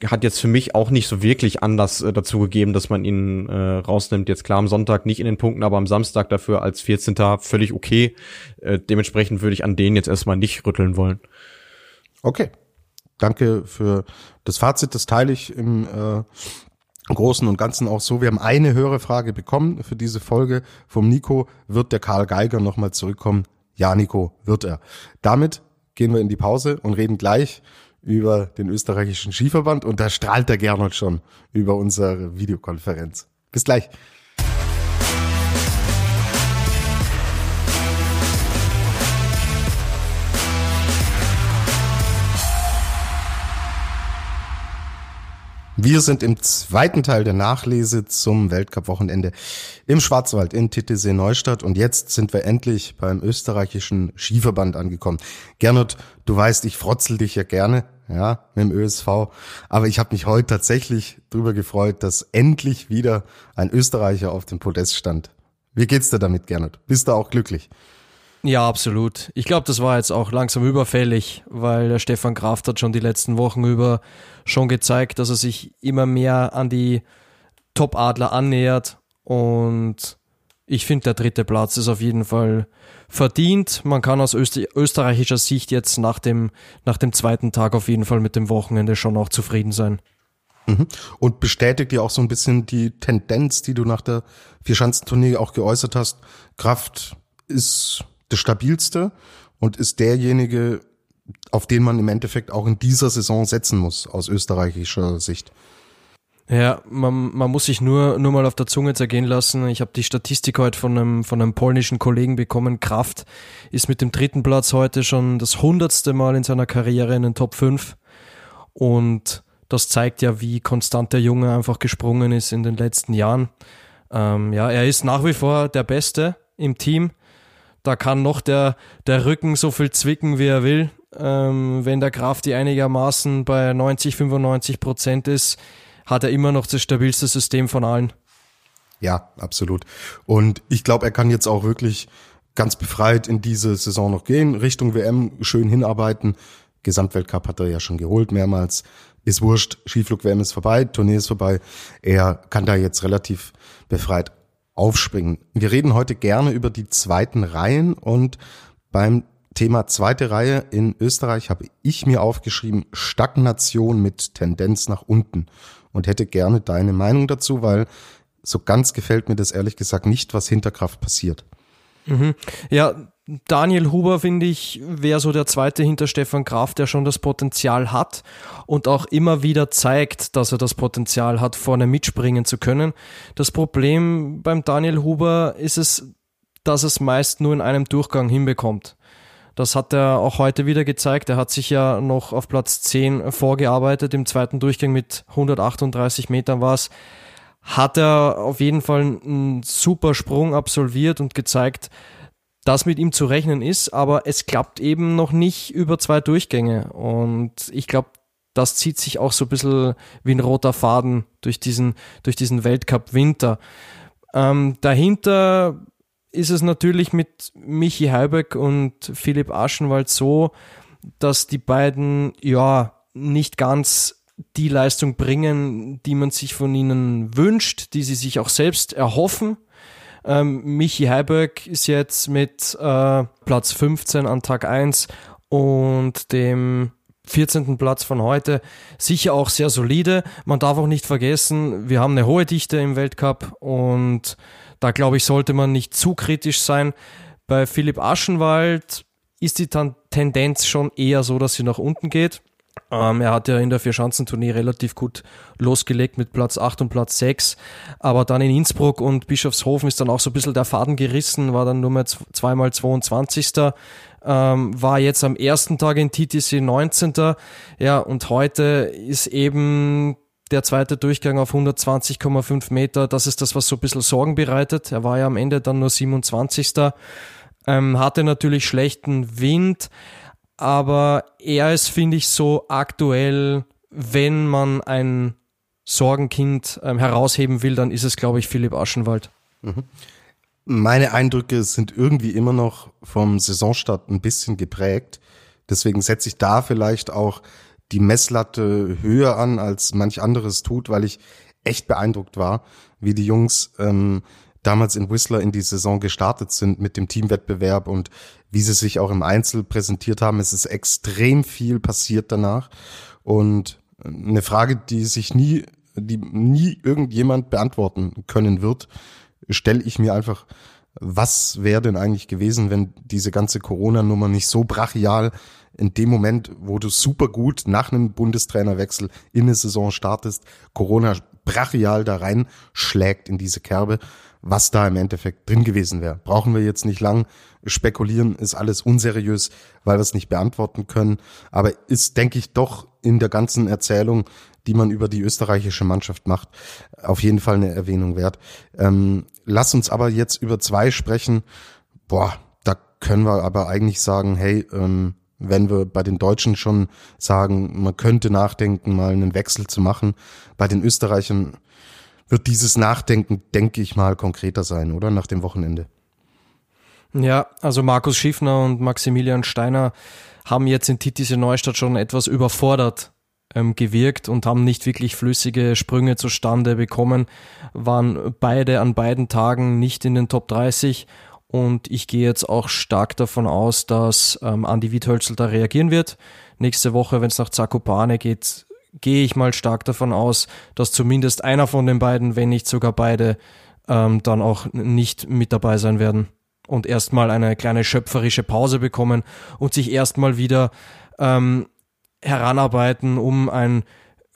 hat jetzt für mich auch nicht so wirklich Anlass äh, dazu gegeben, dass man ihn äh, rausnimmt. Jetzt klar am Sonntag nicht in den Punkten, aber am Samstag dafür als 14. völlig okay. Äh, dementsprechend würde ich an den jetzt erstmal nicht rütteln wollen. Okay. danke für das Fazit, das teile ich im äh, Großen und Ganzen auch so. Wir haben eine höhere Frage bekommen für diese Folge vom Nico. Wird der Karl Geiger nochmal zurückkommen? Ja, Nico, wird er. Damit gehen wir in die Pause und reden gleich über den österreichischen Skiverband und da strahlt der Gernot schon über unsere Videokonferenz. Bis gleich. Wir sind im zweiten Teil der Nachlese zum Weltcup-Wochenende im Schwarzwald in Titisee Neustadt und jetzt sind wir endlich beim österreichischen Skiverband angekommen. Gernot, du weißt, ich frotzel dich ja gerne, ja, mit dem ÖSV, aber ich habe mich heute tatsächlich drüber gefreut, dass endlich wieder ein Österreicher auf dem Podest stand. Wie geht's dir damit, Gernot? Bist du auch glücklich? Ja, absolut. Ich glaube, das war jetzt auch langsam überfällig, weil der Stefan Kraft hat schon die letzten Wochen über schon gezeigt, dass er sich immer mehr an die Top-Adler annähert und ich finde, der dritte Platz ist auf jeden Fall verdient. Man kann aus Öster österreichischer Sicht jetzt nach dem, nach dem zweiten Tag auf jeden Fall mit dem Wochenende schon auch zufrieden sein. Mhm. Und bestätigt dir auch so ein bisschen die Tendenz, die du nach der Vierschanzentournee auch geäußert hast. Kraft ist das stabilste und ist derjenige, auf den man im Endeffekt auch in dieser Saison setzen muss, aus österreichischer Sicht. Ja, man, man muss sich nur, nur mal auf der Zunge zergehen lassen. Ich habe die Statistik heute von einem, von einem polnischen Kollegen bekommen. Kraft ist mit dem dritten Platz heute schon das hundertste Mal in seiner Karriere in den Top 5. Und das zeigt ja, wie konstant der Junge einfach gesprungen ist in den letzten Jahren. Ähm, ja, er ist nach wie vor der Beste im Team. Da kann noch der, der Rücken so viel zwicken, wie er will. Ähm, wenn der Kraft die einigermaßen bei 90, 95 Prozent ist, hat er immer noch das stabilste System von allen. Ja, absolut. Und ich glaube, er kann jetzt auch wirklich ganz befreit in diese Saison noch gehen, Richtung WM schön hinarbeiten. Gesamtweltcup hat er ja schon geholt mehrmals. Ist wurscht, Skiflug-WM ist vorbei, Tournee ist vorbei. Er kann da jetzt relativ befreit aufspringen. Wir reden heute gerne über die zweiten Reihen und beim Thema zweite Reihe in Österreich habe ich mir aufgeschrieben Stagnation mit Tendenz nach unten und hätte gerne deine Meinung dazu, weil so ganz gefällt mir das ehrlich gesagt nicht, was hinter Kraft passiert. Mhm. Ja, Daniel Huber, finde ich, wäre so der zweite hinter Stefan Graf, der schon das Potenzial hat und auch immer wieder zeigt, dass er das Potenzial hat, vorne mitspringen zu können. Das Problem beim Daniel Huber ist es, dass es meist nur in einem Durchgang hinbekommt. Das hat er auch heute wieder gezeigt. Er hat sich ja noch auf Platz 10 vorgearbeitet. Im zweiten Durchgang mit 138 Metern war es. Hat er auf jeden Fall einen super Sprung absolviert und gezeigt, dass mit ihm zu rechnen ist, aber es klappt eben noch nicht über zwei Durchgänge. Und ich glaube, das zieht sich auch so ein bisschen wie ein roter Faden durch diesen, durch diesen Weltcup-Winter. Ähm, dahinter ist es natürlich mit Michi Heibeck und Philipp Aschenwald so, dass die beiden ja nicht ganz die Leistung bringen, die man sich von ihnen wünscht, die sie sich auch selbst erhoffen. Ähm, Michi Heiberg ist jetzt mit äh, Platz 15 an Tag 1 und dem 14. Platz von heute sicher auch sehr solide. Man darf auch nicht vergessen, wir haben eine hohe Dichte im Weltcup und da glaube ich, sollte man nicht zu kritisch sein. Bei Philipp Aschenwald ist die Tendenz schon eher so, dass sie nach unten geht. Ähm, er hat ja in der Vierschanzentournee relativ gut losgelegt mit Platz 8 und Platz 6, aber dann in Innsbruck und Bischofshofen ist dann auch so ein bisschen der Faden gerissen, war dann nur mehr zweimal 22. Ähm, war jetzt am ersten Tag in TTC 19. Ja, und heute ist eben der zweite Durchgang auf 120,5 Meter. Das ist das, was so ein bisschen Sorgen bereitet. Er war ja am Ende dann nur 27. Ähm, hatte natürlich schlechten Wind aber er ist, finde ich, so aktuell, wenn man ein Sorgenkind ähm, herausheben will, dann ist es, glaube ich, Philipp Aschenwald. Mhm. Meine Eindrücke sind irgendwie immer noch vom Saisonstart ein bisschen geprägt. Deswegen setze ich da vielleicht auch die Messlatte höher an, als manch anderes tut, weil ich echt beeindruckt war, wie die Jungs ähm, damals in Whistler in die Saison gestartet sind mit dem Teamwettbewerb und wie sie sich auch im Einzel präsentiert haben. Es ist extrem viel passiert danach und eine Frage, die sich nie, die nie irgendjemand beantworten können wird, stelle ich mir einfach, was wäre denn eigentlich gewesen, wenn diese ganze Corona-Nummer nicht so brachial in dem Moment, wo du super gut nach einem Bundestrainerwechsel in eine Saison startest, Corona brachial da rein schlägt in diese Kerbe, was da im Endeffekt drin gewesen wäre. Brauchen wir jetzt nicht lang spekulieren, ist alles unseriös, weil wir es nicht beantworten können. Aber ist, denke ich, doch in der ganzen Erzählung, die man über die österreichische Mannschaft macht, auf jeden Fall eine Erwähnung wert. Ähm, lass uns aber jetzt über zwei sprechen. Boah, da können wir aber eigentlich sagen, hey, ähm, wenn wir bei den Deutschen schon sagen, man könnte nachdenken, mal einen Wechsel zu machen, bei den Österreichern wird dieses Nachdenken, denke ich mal, konkreter sein, oder? Nach dem Wochenende. Ja, also Markus Schiffner und Maximilian Steiner haben jetzt in Titische Neustadt schon etwas überfordert ähm, gewirkt und haben nicht wirklich flüssige Sprünge zustande bekommen, waren beide an beiden Tagen nicht in den Top 30 und ich gehe jetzt auch stark davon aus, dass ähm, Andi Wiethölzel da reagieren wird. Nächste Woche, wenn es nach Zakopane geht, gehe ich mal stark davon aus, dass zumindest einer von den beiden, wenn nicht sogar beide, ähm, dann auch nicht mit dabei sein werden und erstmal eine kleine schöpferische Pause bekommen und sich erstmal wieder ähm, heranarbeiten, um ein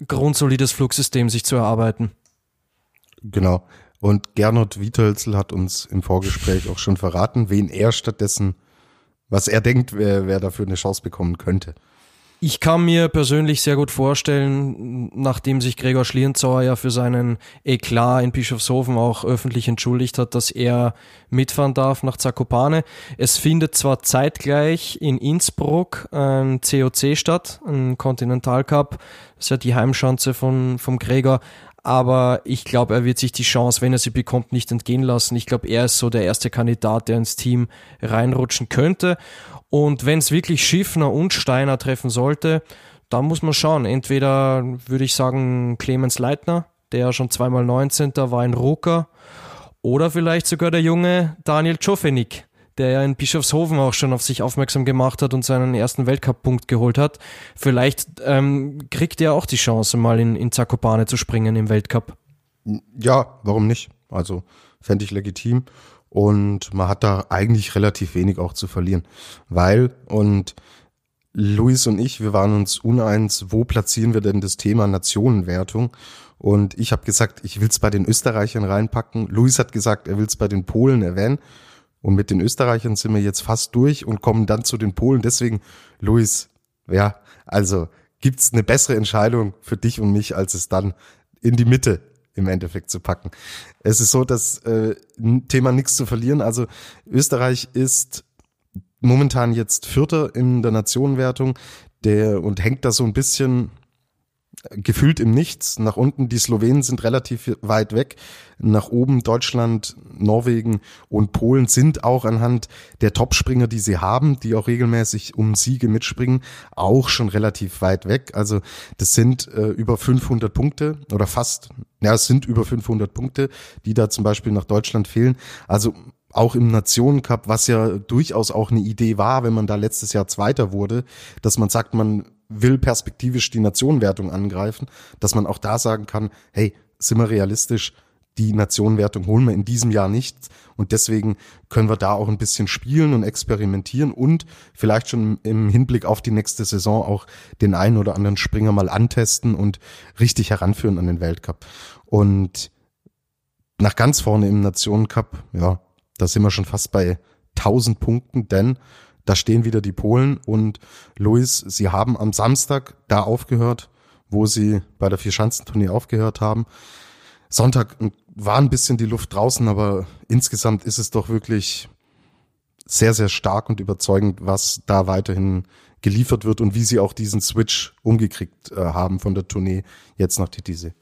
grundsolides Flugsystem sich zu erarbeiten. Genau. Und Gernot Wietölzel hat uns im Vorgespräch auch schon verraten, wen er stattdessen, was er denkt, wer, wer dafür eine Chance bekommen könnte. Ich kann mir persönlich sehr gut vorstellen, nachdem sich Gregor Schlierenzauer ja für seinen Eklat in Bischofshofen auch öffentlich entschuldigt hat, dass er mitfahren darf nach Zakopane. Es findet zwar zeitgleich in Innsbruck ein COC statt, ein Continental Cup, das ist ja die Heimschanze von, vom Gregor, aber ich glaube, er wird sich die Chance, wenn er sie bekommt, nicht entgehen lassen. Ich glaube, er ist so der erste Kandidat, der ins Team reinrutschen könnte. Und wenn es wirklich Schiffner und Steiner treffen sollte, dann muss man schauen. Entweder würde ich sagen Clemens Leitner, der schon zweimal 19. war in Ruka, oder vielleicht sogar der junge Daniel Czofenik, der ja in Bischofshofen auch schon auf sich aufmerksam gemacht hat und seinen ersten Weltcup-Punkt geholt hat. Vielleicht ähm, kriegt er auch die Chance, mal in, in Zakopane zu springen im Weltcup. Ja, warum nicht? Also fände ich legitim. Und man hat da eigentlich relativ wenig auch zu verlieren. Weil, und Luis und ich, wir waren uns uneins, wo platzieren wir denn das Thema Nationenwertung? Und ich habe gesagt, ich will es bei den Österreichern reinpacken. Luis hat gesagt, er will es bei den Polen erwähnen. Und mit den Österreichern sind wir jetzt fast durch und kommen dann zu den Polen. Deswegen, Luis, ja, also gibt's eine bessere Entscheidung für dich und mich, als es dann in die Mitte im Endeffekt zu packen. Es ist so, dass äh, Thema nichts zu verlieren. Also Österreich ist momentan jetzt Vierter in der Nationenwertung der und hängt da so ein bisschen gefühlt im Nichts. Nach unten die Slowenen sind relativ weit weg. Nach oben Deutschland, Norwegen und Polen sind auch anhand der Topspringer, die sie haben, die auch regelmäßig um Siege mitspringen, auch schon relativ weit weg. Also das sind äh, über 500 Punkte oder fast, ja, es sind über 500 Punkte, die da zum Beispiel nach Deutschland fehlen. Also auch im Nationencup, was ja durchaus auch eine Idee war, wenn man da letztes Jahr Zweiter wurde, dass man sagt, man will perspektivisch die Nationenwertung angreifen, dass man auch da sagen kann, hey, sind wir realistisch, die Nationenwertung holen wir in diesem Jahr nicht und deswegen können wir da auch ein bisschen spielen und experimentieren und vielleicht schon im Hinblick auf die nächste Saison auch den einen oder anderen Springer mal antesten und richtig heranführen an den Weltcup. Und nach ganz vorne im Nationencup, ja, da sind wir schon fast bei 1000 Punkten, denn da stehen wieder die Polen und Luis, sie haben am Samstag da aufgehört, wo sie bei der Vierschanzentournee aufgehört haben. Sonntag war ein bisschen die Luft draußen, aber insgesamt ist es doch wirklich sehr, sehr stark und überzeugend, was da weiterhin geliefert wird und wie sie auch diesen Switch umgekriegt äh, haben von der Tournee jetzt nach Titisee.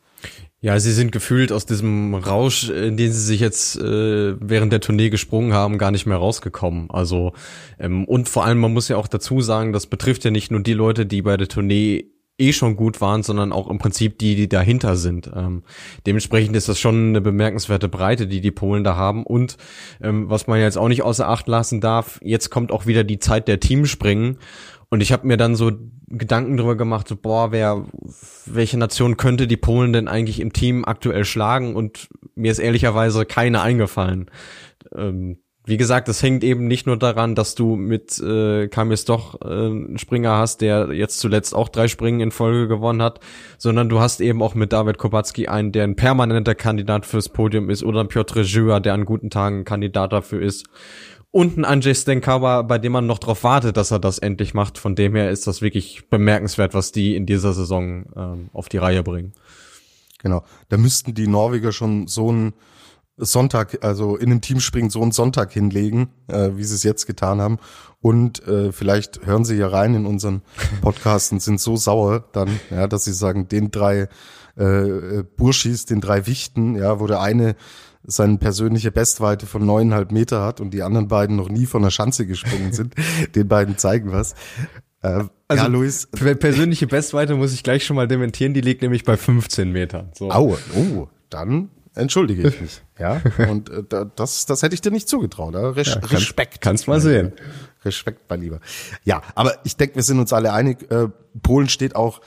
Ja, sie sind gefühlt aus diesem Rausch, in den sie sich jetzt äh, während der Tournee gesprungen haben, gar nicht mehr rausgekommen. Also ähm, und vor allem, man muss ja auch dazu sagen, das betrifft ja nicht nur die Leute, die bei der Tournee eh schon gut waren, sondern auch im Prinzip die, die dahinter sind. Ähm, dementsprechend ist das schon eine bemerkenswerte Breite, die die Polen da haben. Und ähm, was man jetzt auch nicht außer Acht lassen darf, jetzt kommt auch wieder die Zeit der Teamspringen. Und ich habe mir dann so Gedanken drüber gemacht, so, boah, wer, welche Nation könnte die Polen denn eigentlich im Team aktuell schlagen? Und mir ist ehrlicherweise keine eingefallen. Ähm, wie gesagt, das hängt eben nicht nur daran, dass du mit äh, Kamis doch äh, einen Springer hast, der jetzt zuletzt auch drei Springen in Folge gewonnen hat, sondern du hast eben auch mit David Kowalski einen, der ein permanenter Kandidat fürs Podium ist, oder Piotr Żyła, der an guten Tagen Kandidat dafür ist. Und ein Andrzej Stenkawa, bei dem man noch darauf wartet, dass er das endlich macht. Von dem her ist das wirklich bemerkenswert, was die in dieser Saison ähm, auf die Reihe bringen. Genau. Da müssten die Norweger schon so ein Sonntag, also in einem Teamspringen so einen Sonntag hinlegen, äh, wie sie es jetzt getan haben. Und äh, vielleicht hören sie ja rein in unseren [LAUGHS] Podcast und sind so sauer dann, ja, dass sie sagen, den drei äh, Burschis, den drei Wichten, ja, wo der eine seine persönliche Bestweite von neuneinhalb Meter hat und die anderen beiden noch nie von der Schanze gesprungen sind, [LAUGHS] den beiden zeigen was. Äh, also, ja, Luis. Persönliche Bestweite muss ich gleich schon mal dementieren, die liegt nämlich bei 15 Metern. So. Au, oh, dann entschuldige ich mich. [LAUGHS] Ja, und äh, das, das hätte ich dir nicht zugetraut. Res ja, Respekt. Kannst mal sehen. Respekt, mein Lieber. Ja, aber ich denke, wir sind uns alle einig. Äh, Polen steht auch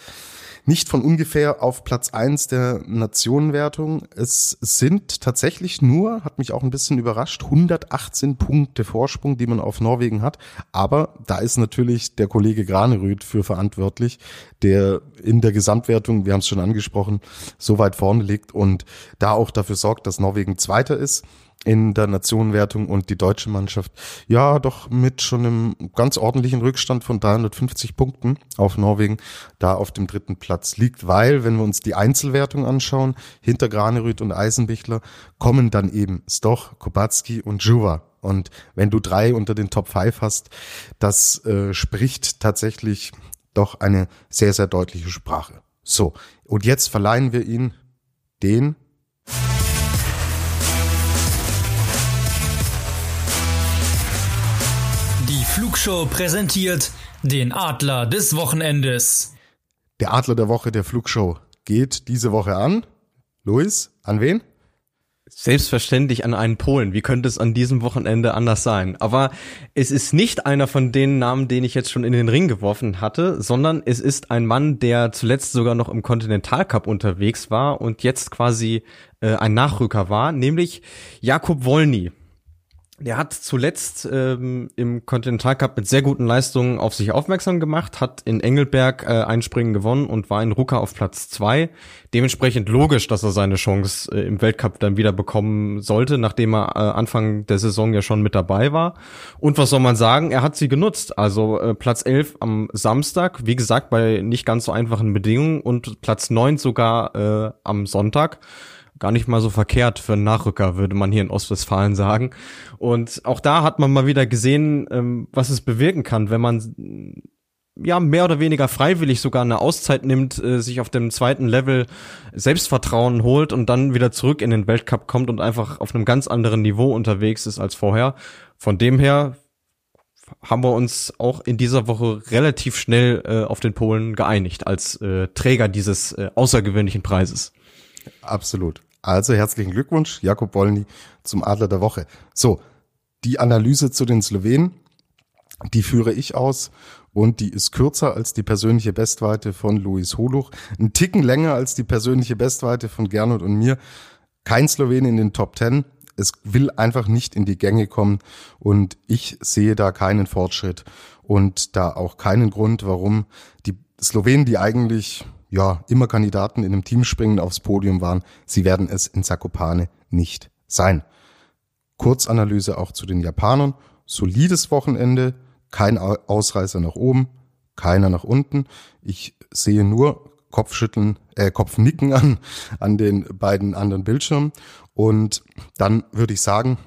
nicht von ungefähr auf Platz eins der Nationenwertung. Es sind tatsächlich nur, hat mich auch ein bisschen überrascht, 118 Punkte Vorsprung, die man auf Norwegen hat. Aber da ist natürlich der Kollege Granerüth für verantwortlich, der in der Gesamtwertung, wir haben es schon angesprochen, so weit vorne liegt und da auch dafür sorgt, dass Norwegen Zweiter ist in der Nationenwertung und die deutsche Mannschaft ja doch mit schon einem ganz ordentlichen Rückstand von 350 Punkten auf Norwegen da auf dem dritten Platz liegt, weil wenn wir uns die Einzelwertung anschauen, hinter Granerüth und Eisenbichler kommen dann eben Stoch, Kubacki und Juva. Und wenn du drei unter den Top 5 hast, das äh, spricht tatsächlich doch eine sehr, sehr deutliche Sprache. So, und jetzt verleihen wir ihn den Flugshow präsentiert den Adler des Wochenendes. Der Adler der Woche der Flugshow geht diese Woche an. Luis, an wen? Selbstverständlich an einen Polen. Wie könnte es an diesem Wochenende anders sein? Aber es ist nicht einer von den Namen, den ich jetzt schon in den Ring geworfen hatte, sondern es ist ein Mann, der zuletzt sogar noch im Continental Cup unterwegs war und jetzt quasi äh, ein Nachrücker war, nämlich Jakub Wolny. Der hat zuletzt ähm, im Continental Cup mit sehr guten Leistungen auf sich aufmerksam gemacht, hat in Engelberg äh, ein Springen gewonnen und war in Ruka auf Platz zwei. Dementsprechend logisch, dass er seine Chance äh, im Weltcup dann wieder bekommen sollte, nachdem er äh, Anfang der Saison ja schon mit dabei war. Und was soll man sagen? Er hat sie genutzt. Also äh, Platz elf am Samstag, wie gesagt, bei nicht ganz so einfachen Bedingungen und Platz neun sogar äh, am Sonntag gar nicht mal so verkehrt für einen Nachrücker, würde man hier in Ostwestfalen sagen. Und auch da hat man mal wieder gesehen, ähm, was es bewirken kann, wenn man ja mehr oder weniger freiwillig sogar eine Auszeit nimmt, äh, sich auf dem zweiten Level Selbstvertrauen holt und dann wieder zurück in den Weltcup kommt und einfach auf einem ganz anderen Niveau unterwegs ist als vorher. Von dem her haben wir uns auch in dieser Woche relativ schnell äh, auf den Polen geeinigt als äh, Träger dieses äh, außergewöhnlichen Preises. Absolut. Also herzlichen Glückwunsch, Jakob Wolny, zum Adler der Woche. So, die Analyse zu den Slowenen, die führe ich aus und die ist kürzer als die persönliche Bestweite von Luis Holuch, ein Ticken länger als die persönliche Bestweite von Gernot und mir. Kein Slowen in den Top Ten. Es will einfach nicht in die Gänge kommen und ich sehe da keinen Fortschritt und da auch keinen Grund, warum die Slowenen, die eigentlich ja, immer Kandidaten in einem Teamspringen aufs Podium waren, sie werden es in Zakopane nicht sein. Kurzanalyse auch zu den Japanern. Solides Wochenende, kein Ausreißer nach oben, keiner nach unten. Ich sehe nur Kopfschütteln, äh, Kopfnicken an, an den beiden anderen Bildschirmen. Und dann würde ich sagen,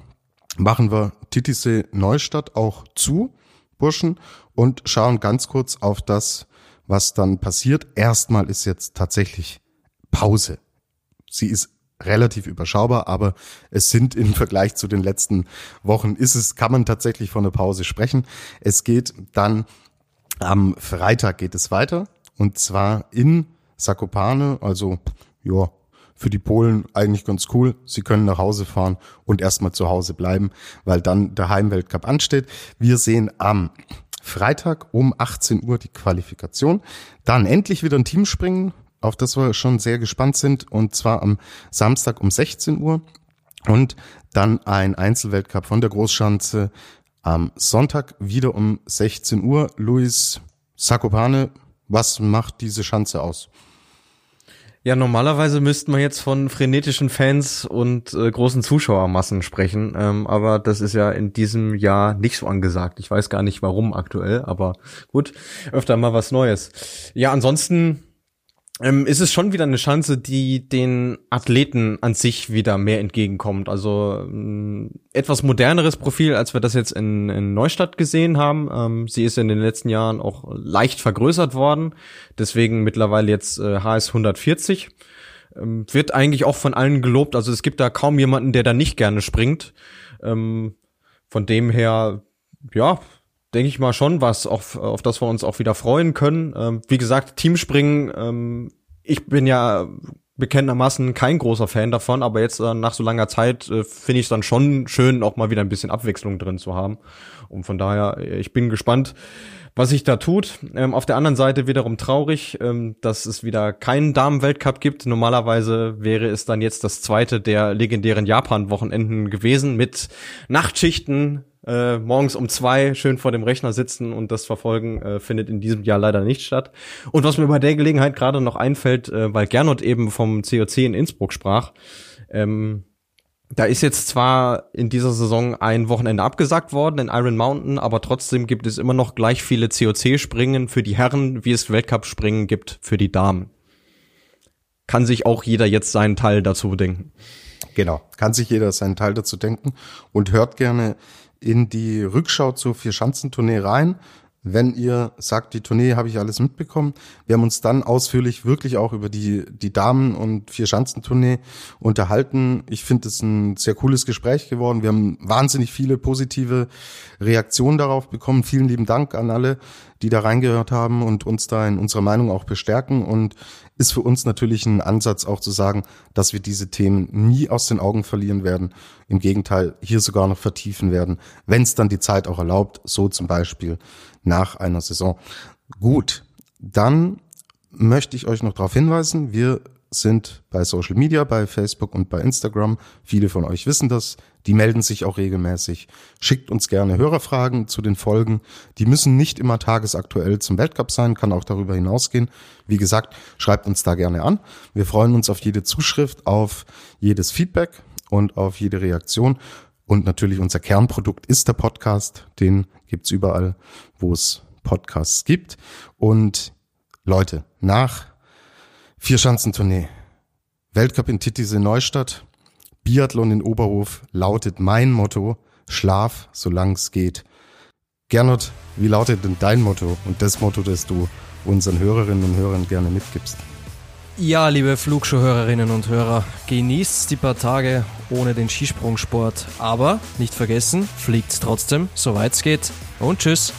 machen wir Titisee Neustadt auch zu, Burschen, und schauen ganz kurz auf das was dann passiert. Erstmal ist jetzt tatsächlich Pause. Sie ist relativ überschaubar, aber es sind im [LAUGHS] Vergleich zu den letzten Wochen ist es, kann man tatsächlich von einer Pause sprechen. Es geht dann am Freitag geht es weiter Und zwar in Zakopane, also ja, für die Polen eigentlich ganz cool. Sie können nach Hause fahren und erstmal zu Hause bleiben, weil dann der Heimweltcup ansteht. Wir sehen am Freitag um 18 Uhr die Qualifikation. Dann endlich wieder ein Teamspringen, auf das wir schon sehr gespannt sind, und zwar am Samstag um 16 Uhr. Und dann ein Einzelweltcup von der Großschanze am Sonntag wieder um 16 Uhr. Luis Sakopane, was macht diese Schanze aus? Ja, normalerweise müssten wir jetzt von frenetischen Fans und äh, großen Zuschauermassen sprechen, ähm, aber das ist ja in diesem Jahr nicht so angesagt. Ich weiß gar nicht warum aktuell, aber gut, öfter mal was Neues. Ja, ansonsten ähm, ist es schon wieder eine Chance, die den Athleten an sich wieder mehr entgegenkommt. Also ähm, etwas moderneres Profil, als wir das jetzt in, in Neustadt gesehen haben. Ähm, sie ist in den letzten Jahren auch leicht vergrößert worden, deswegen mittlerweile jetzt äh, HS 140. Ähm, wird eigentlich auch von allen gelobt. Also es gibt da kaum jemanden, der da nicht gerne springt. Ähm, von dem her, ja, denke ich mal schon was, auf, auf das wir uns auch wieder freuen können. Ähm, wie gesagt, Teamspringen, ähm, ich bin ja bekennendermaßen kein großer Fan davon, aber jetzt äh, nach so langer Zeit äh, finde ich es dann schon schön, auch mal wieder ein bisschen Abwechslung drin zu haben. Und von daher, äh, ich bin gespannt, was sich da tut. Ähm, auf der anderen Seite wiederum traurig, ähm, dass es wieder keinen Damenweltcup gibt. Normalerweise wäre es dann jetzt das zweite der legendären Japan-Wochenenden gewesen mit Nachtschichten, äh, morgens um zwei schön vor dem Rechner sitzen und das verfolgen, äh, findet in diesem Jahr leider nicht statt. Und was mir bei der Gelegenheit gerade noch einfällt, äh, weil Gernot eben vom COC in Innsbruck sprach, ähm, da ist jetzt zwar in dieser Saison ein Wochenende abgesagt worden in Iron Mountain, aber trotzdem gibt es immer noch gleich viele COC-Springen für die Herren, wie es Weltcup-Springen gibt für die Damen. Kann sich auch jeder jetzt seinen Teil dazu denken. Genau, kann sich jeder seinen Teil dazu denken und hört gerne in die Rückschau zur Vier-Schanzentournee rein. Wenn ihr sagt, die Tournee habe ich alles mitbekommen. Wir haben uns dann ausführlich wirklich auch über die, die Damen- und Vier-Schanzentournee unterhalten. Ich finde es ein sehr cooles Gespräch geworden. Wir haben wahnsinnig viele positive Reaktionen darauf bekommen. Vielen lieben Dank an alle, die da reingehört haben und uns da in unserer Meinung auch bestärken. Und ist für uns natürlich ein Ansatz auch zu sagen, dass wir diese Themen nie aus den Augen verlieren werden. Im Gegenteil, hier sogar noch vertiefen werden, wenn es dann die Zeit auch erlaubt, so zum Beispiel nach einer Saison. Gut, dann möchte ich euch noch darauf hinweisen, wir sind bei Social Media, bei Facebook und bei Instagram. Viele von euch wissen das. Die melden sich auch regelmäßig. Schickt uns gerne Hörerfragen zu den Folgen. Die müssen nicht immer tagesaktuell zum Weltcup sein, kann auch darüber hinausgehen. Wie gesagt, schreibt uns da gerne an. Wir freuen uns auf jede Zuschrift, auf jedes Feedback und auf jede Reaktion. Und natürlich unser Kernprodukt ist der Podcast. Den gibt's überall, wo es Podcasts gibt. Und Leute, nach Vierschanzentournee. Weltcup in Titisee Neustadt. Biathlon in Oberhof lautet mein Motto. Schlaf, solange es geht. Gernot, wie lautet denn dein Motto und das Motto, das du unseren Hörerinnen und Hörern gerne mitgibst? Ja, liebe Flugschuhhörerinnen und Hörer, genießt die paar Tage ohne den Skisprungsport, aber nicht vergessen, fliegt's trotzdem, soweit es geht und tschüss.